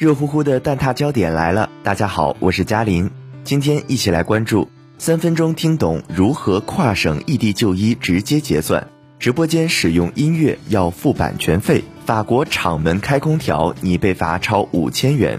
热乎乎的蛋挞焦点来了，大家好，我是嘉林，今天一起来关注三分钟听懂如何跨省异地就医直接结算，直播间使用音乐要付版权费，法国厂门开空调你被罚超五千元。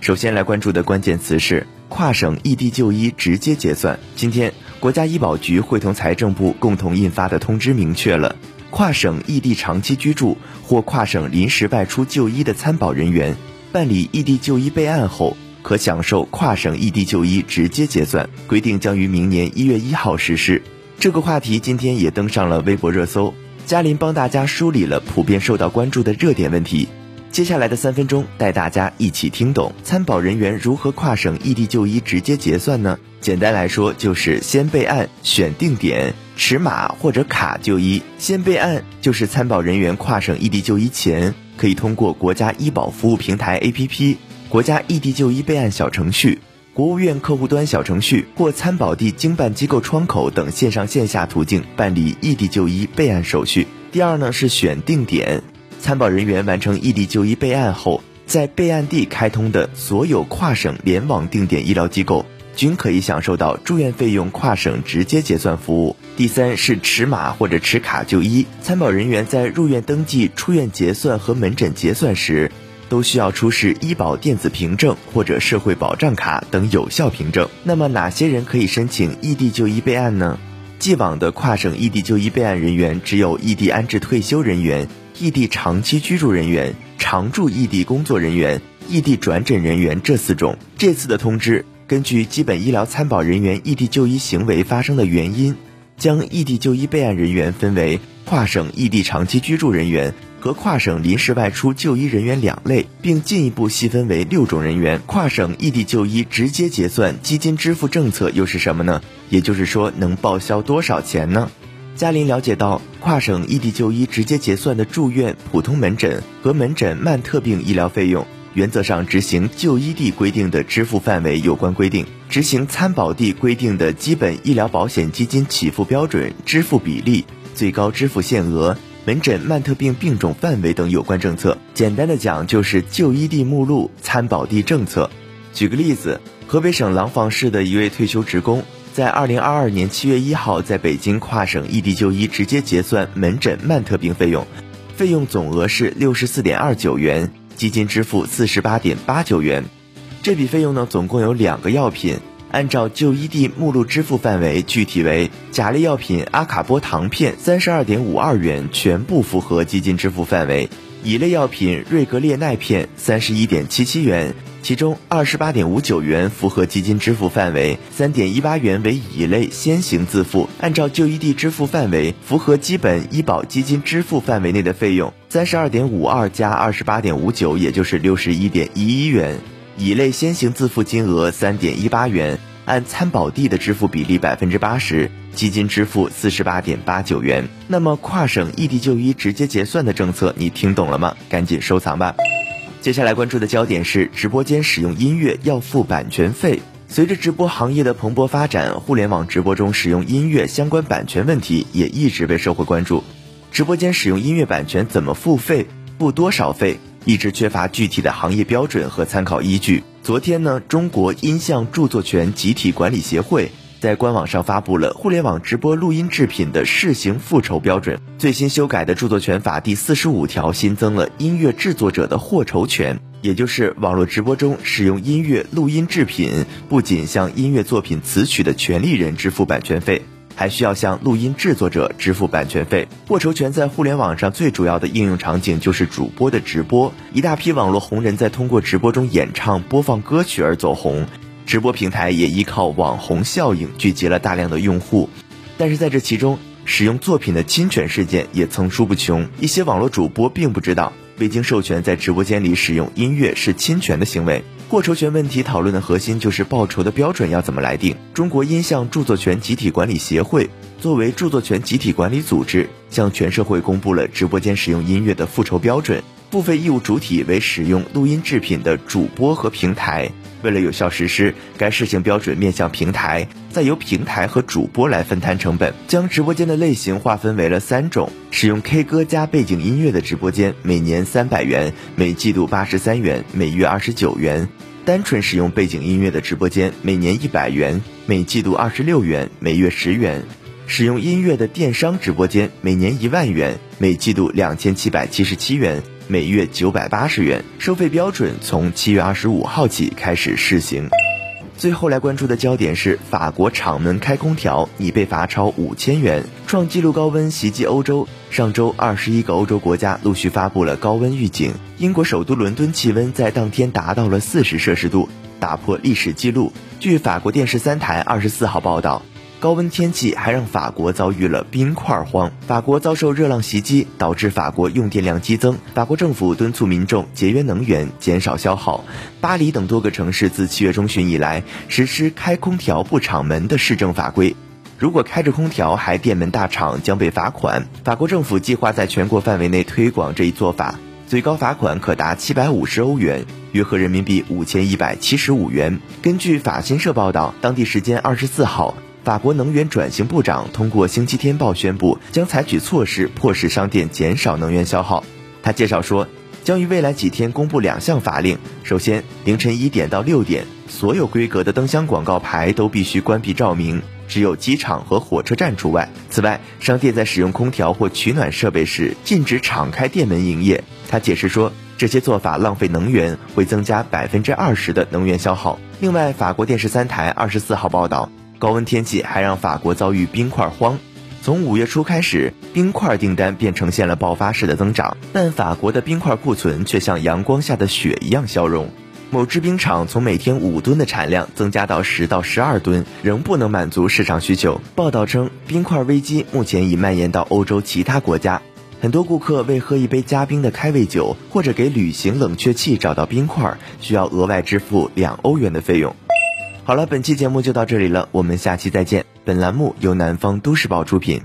首先来关注的关键词是跨省异地就医直接结算。今天国家医保局会同财政部共同印发的通知明确了，跨省异地长期居住或跨省临时外出就医的参保人员。办理异地就医备案后，可享受跨省异地就医直接结算规定，将于明年一月一号实施。这个话题今天也登上了微博热搜。嘉林帮大家梳理了普遍受到关注的热点问题。接下来的三分钟，带大家一起听懂参保人员如何跨省异地就医直接结算呢？简单来说，就是先备案，选定点，持码或者卡就医。先备案就是参保人员跨省异地就医前。可以通过国家医保服务平台 APP、国家异地就医备案小程序、国务院客户端小程序或参保地经办机构窗口等线上线下途径办理异地就医备案手续。第二呢是选定点，参保人员完成异地就医备案后，在备案地开通的所有跨省联网定点医疗机构。均可以享受到住院费用跨省直接结算服务。第三是持码或者持卡就医，参保人员在入院登记、出院结算和门诊结算时，都需要出示医保电子凭证或者社会保障卡等有效凭证。那么哪些人可以申请异地就医备案呢？既往的跨省异地就医备案人员只有异地安置退休人员、异地长期居住人员、常驻异地工作人员、异地转诊人员这四种。这次的通知。根据基本医疗参保人员异地就医行为发生的原因，将异地就医备案人员分为跨省异地长期居住人员和跨省临时外出就医人员两类，并进一步细分为六种人员。跨省异地就医直接结算基金支付政策又是什么呢？也就是说，能报销多少钱呢？嘉林了解到，跨省异地就医直接结算的住院、普通门诊和门诊慢特病医疗费用。原则上执行就医地规定的支付范围有关规定，执行参保地规定的基本医疗保险基金起付标准、支付比例、最高支付限额、门诊慢特病病种范围等有关政策。简单的讲，就是就医地目录、参保地政策。举个例子，河北省廊坊市的一位退休职工，在二零二二年七月一号在北京跨省异地就医直接结算门诊慢特病费用，费用总额是六十四点二九元。基金支付四十八点八九元，这笔费用呢，总共有两个药品，按照就医地目录支付范围，具体为甲类药品阿卡波糖片三十二点五二元，全部符合基金支付范围；乙类药品瑞格列奈片三十一点七七元。其中二十八点五九元符合基金支付范围，三点一八元为乙类先行自付。按照就医地支付范围，符合基本医保基金支付范围内的费用，三十二点五二加二十八点五九，也就是六十一点一一元。乙类先行自付金额三点一八元，按参保地的支付比例百分之八十，基金支付四十八点八九元。那么跨省异地就医直接结算的政策，你听懂了吗？赶紧收藏吧。接下来关注的焦点是直播间使用音乐要付版权费。随着直播行业的蓬勃发展，互联网直播中使用音乐相关版权问题也一直被社会关注。直播间使用音乐版权怎么付费，付多少费，一直缺乏具体的行业标准和参考依据。昨天呢，中国音像著作权集体管理协会。在官网上发布了互联网直播录音制品的试行复酬标准。最新修改的著作权法第四十五条新增了音乐制作者的获酬权，也就是网络直播中使用音乐录音制品，不仅向音乐作品词曲的权利人支付版权费，还需要向录音制作者支付版权费。获筹权在互联网上最主要的应用场景就是主播的直播，一大批网络红人在通过直播中演唱、播放歌曲而走红。直播平台也依靠网红效应聚集了大量的用户，但是在这其中，使用作品的侵权事件也层出不穷。一些网络主播并不知道未经授权在直播间里使用音乐是侵权的行为。获酬权问题讨论的核心就是报酬的标准要怎么来定。中国音像著作权集体管理协会作为著作权集体管理组织，向全社会公布了直播间使用音乐的复酬标准。付费义务主体为使用录音制品的主播和平台。为了有效实施，该试行标准面向平台，再由平台和主播来分摊成本，将直播间的类型划分为了三种：使用 K 歌加背景音乐的直播间，每年三百元，每季度八十三元，每月二十九元；单纯使用背景音乐的直播间，每年一百元，每季度二十六元，每月十元；使用音乐的电商直播间，每年一万元，每季度两千七百七十七元。每月九百八十元，收费标准从七月二十五号起开始试行。最后来关注的焦点是法国厂门开空调拟被罚超五千元，创纪录高温袭击欧洲。上周，二十一个欧洲国家陆续发布了高温预警。英国首都伦敦气温在当天达到了四十摄氏度，打破历史记录。据法国电视三台二十四号报道。高温天气还让法国遭遇了冰块荒，法国遭受热浪袭击，导致法国用电量激增。法国政府敦促民众节约能源，减少消耗。巴黎等多个城市自七月中旬以来实施开空调不敞门的市政法规，如果开着空调还电门大敞，将被罚款。法国政府计划在全国范围内推广这一做法，最高罚款可达七百五十欧元，约合人民币五千一百七十五元。根据法新社报道，当地时间二十四号。法国能源转型部长通过《星期天报》宣布，将采取措施迫使商店减少能源消耗。他介绍说，将于未来几天公布两项法令。首先，凌晨一点到六点，所有规格的灯箱广告牌都必须关闭照明，只有机场和火车站除外。此外，商店在使用空调或取暖设备时，禁止敞开店门营业。他解释说，这些做法浪费能源，会增加百分之二十的能源消耗。另外，法国电视三台二十四号报道。高温天气还让法国遭遇冰块荒，从五月初开始，冰块订单便呈现了爆发式的增长，但法国的冰块库存却像阳光下的雪一样消融。某制冰厂从每天五吨的产量增加到十到十二吨，仍不能满足市场需求。报道称，冰块危机目前已蔓延到欧洲其他国家，很多顾客为喝一杯加冰的开胃酒或者给旅行冷却器找到冰块，需要额外支付两欧元的费用。好了，本期节目就到这里了，我们下期再见。本栏目由南方都市报出品。